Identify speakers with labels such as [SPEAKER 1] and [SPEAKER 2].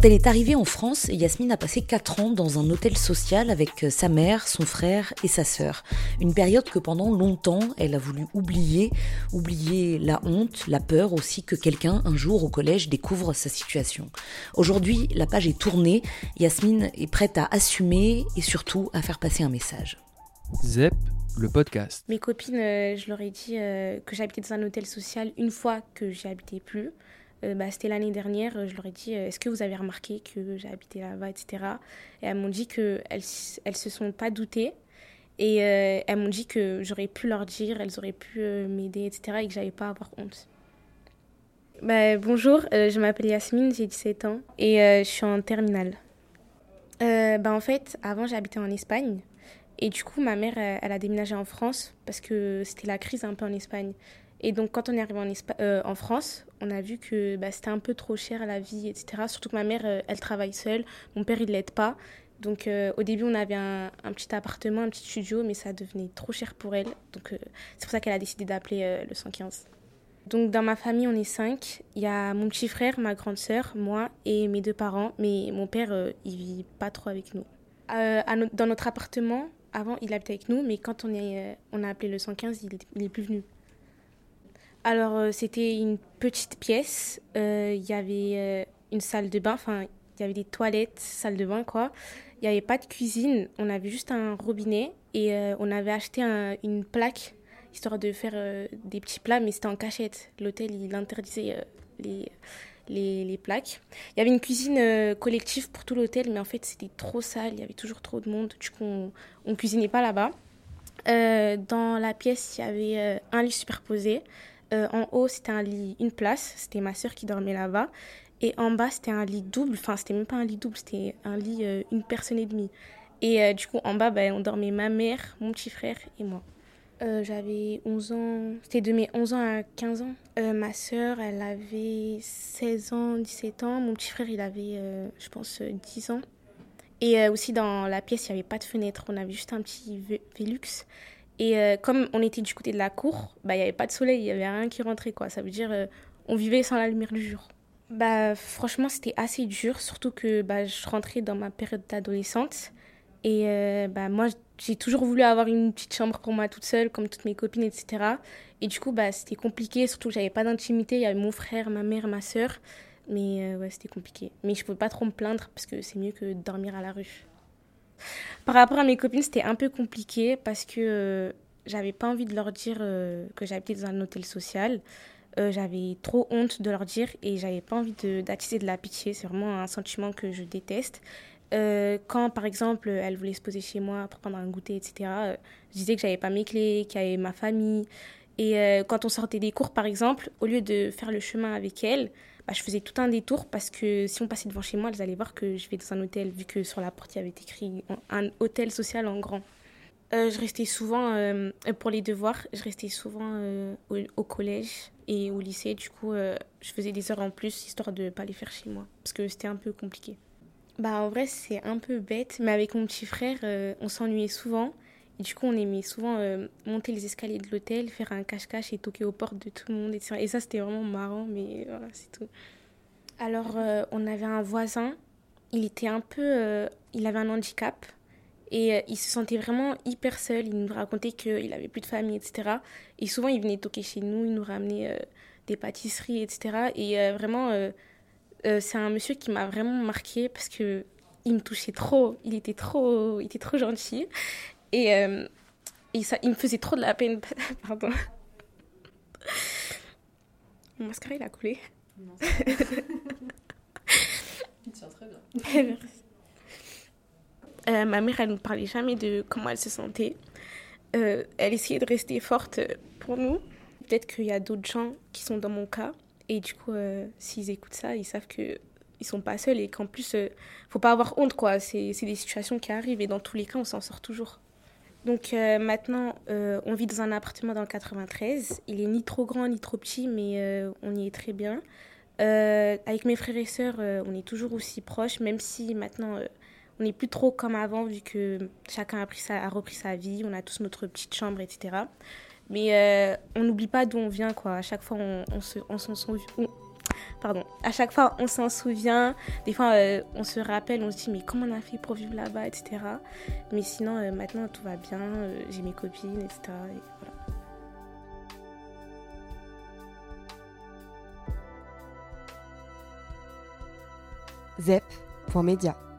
[SPEAKER 1] Quand elle est arrivée en France, Yasmine a passé 4 ans dans un hôtel social avec sa mère, son frère et sa sœur. Une période que pendant longtemps elle a voulu oublier, oublier la honte, la peur aussi que quelqu'un un jour au collège découvre sa situation. Aujourd'hui, la page est tournée, Yasmine est prête à assumer et surtout à faire passer un message.
[SPEAKER 2] ZEP, le podcast.
[SPEAKER 3] Mes copines, euh, je leur ai dit euh, que j'habitais dans un hôtel social une fois que j'y habitais plus. Euh, bah, C'était l'année dernière, je leur ai dit est-ce que vous avez remarqué que j'ai habité là-bas, etc. Et elles m'ont dit qu'elles elles se sont pas doutées. Et elles m'ont dit que j'aurais pu leur dire, elles auraient pu m'aider, etc. Et que j'avais pas avoir honte. Bah, bonjour, je m'appelle Yasmine, j'ai 17 ans et je suis en terminale. bah, en fait, avant j'habitais en Espagne. Et du coup, ma mère, elle, a déménagé en France parce que c'était la crise un peu en Espagne. Et donc, quand on est arrivé en, euh, France, on a vu que bah, c'était un peu trop cher la vie, etc. Surtout que ma mère, euh, elle travaille seule. Mon père, il ne l'aide pas. Donc, euh, au début, on avait un, petit appartement, un petit studio, mais ça devenait trop cher pour elle. Donc, c'est pour ça qu'elle a décidé d'appeler le 115. Donc, dans ma famille, on est cinq. Il y a mon petit frère, ma grande sœur, moi et mes deux parents. Mais mon père, il vit pas trop avec nous. dans notre appartement, avant, il habitait avec nous, mais quand on a appelé le 115, il n'est plus venu. Alors, euh, c'était une petite pièce. Euh, il y avait une salle de bain, enfin, il y avait des toilettes, salle de bain, quoi. Il n'y avait pas de cuisine, on avait juste un robinet et on avait acheté une plaque histoire de faire des petits plats, mais c'était en cachette. L'hôtel, il interdisait les, les, plaques. Il y avait une cuisine euh, collective pour tout l'hôtel, mais en fait, c'était trop sale. Il y avait toujours trop de monde. Du coup, on ne cuisinait pas là-bas. Euh, dans la pièce, il y avait euh, un lit superposé. En haut, c'était un lit, une place. C'était ma soeur qui dormait là-bas. Et en bas, c'était un lit double. Enfin, c'était même pas un lit double, c'était un lit une personne et demie. Et du coup, en bas, ben, on dormait ma mère, mon petit frère et moi. Euh, j'avais 11 ans, c'était de mes 11 ans à 15 ans. Euh, ma sœur, elle avait 16 ans, 17 ans. Mon petit frère, il avait, euh, je pense, 10 ans. Et aussi, dans la pièce, il n'y avait pas de fenêtre. On avait juste un petit Velux. Et comme on était du côté de la cour, bah, il n'y avait pas de soleil, il n'y avait rien qui rentrait. Quoi. Ça veut dire on vivait sans la lumière du jour. Bah, franchement, c'était assez dur, surtout que bah, je rentrais dans ma période d'adolescente. Et bah, moi, j'ai toujours voulu avoir une petite chambre pour moi toute seule, comme toutes mes copines, etc. Et du coup, bah, c'était compliqué, surtout que j'avais pas d'intimité. Il y avait mon frère, ma mère, ma soeur. Mais euh, ouais, c'était compliqué. Mais je pouvais pas trop me plaindre parce que c'est mieux que dormir à la rue. Par rapport à mes copines, c'était un peu compliqué parce que euh, j'avais pas envie de leur dire euh, que j'habitais dans un hôtel social. j'avais trop honte de leur dire et j'avais pas envie d'attiser de, de la pitié. C'est vraiment un sentiment que je déteste. Euh, quand, par exemple, elle voulait se poser chez moi pour prendre un goûter, etc., euh, je disais que j'avais pas mes clés, qu'il y avait ma famille. Et euh, quand on sortait des cours, par exemple, au lieu de faire le chemin avec elle, bah, je faisais tout un détour parce que si on passait devant chez moi, elles allaient voir que je vais dans un hôtel, vu que sur la porte, il y avait écrit un hôtel social en grand. je restais souvent, pour les devoirs, je restais souvent au, collège et au lycée. Du coup, je faisais des heures en plus, histoire de ne pas les faire chez moi, parce que c'était un peu compliqué. Bah, en vrai, c'est un peu bête, mais avec mon petit frère, euh, on s'ennuyait souvent. Du coup, on aimait souvent euh, monter les escaliers de l'hôtel, faire un cache-cache et toquer aux portes de tout le monde. Et ça, c'était vraiment marrant, mais voilà, c'est tout. Alors, euh, on avait un voisin, il était un peu. il avait un handicap. Et il se sentait vraiment hyper seul. Il nous racontait qu'il avait plus de famille, etc. Et souvent, il venait toquer chez nous, il nous ramenait des pâtisseries, etc. Et vraiment euh, c'est un monsieur qui m'a vraiment marqué parce que il me touchait trop, il était trop, il était trop gentil et, euh, et ça, il me faisait trop de la peine. Pardon. Mon mascara il a coulé. Non.
[SPEAKER 4] il tient très bien.
[SPEAKER 3] Euh, ma mère, elle ne parlait jamais de comment elle se sentait. elle essayait de rester forte pour nous. Peut-être qu'il y a d'autres gens qui sont dans mon cas et du coup, euh, s'ils écoutent ça, ils savent qu'ils ne sont pas seuls et qu'en plus, ne euh, faut pas avoir honte, quoi. C'est des situations qui arrivent et dans tous les cas, on s'en sort toujours. Donc euh, maintenant, on vit dans un appartement dans le 93. Il est ni trop grand ni trop petit, mais on y est très bien. avec mes frères et sœurs, on est toujours aussi proches, même si maintenant on n'est plus trop comme avant, vu que chacun a, pris a repris sa vie, on a tous notre petite chambre, etc. Mais euh, on n'oublie pas d'où on vient, quoi. À chaque fois, on, on se, on, pardon, à chaque fois on s'en souvient. Des fois euh, on se rappelle, on se dit mais comment on a fait pour vivre là-bas, etc. Mais sinon euh, maintenant tout va bien, euh, j'ai mes copines, etc. Et voilà.
[SPEAKER 5] ZEP.media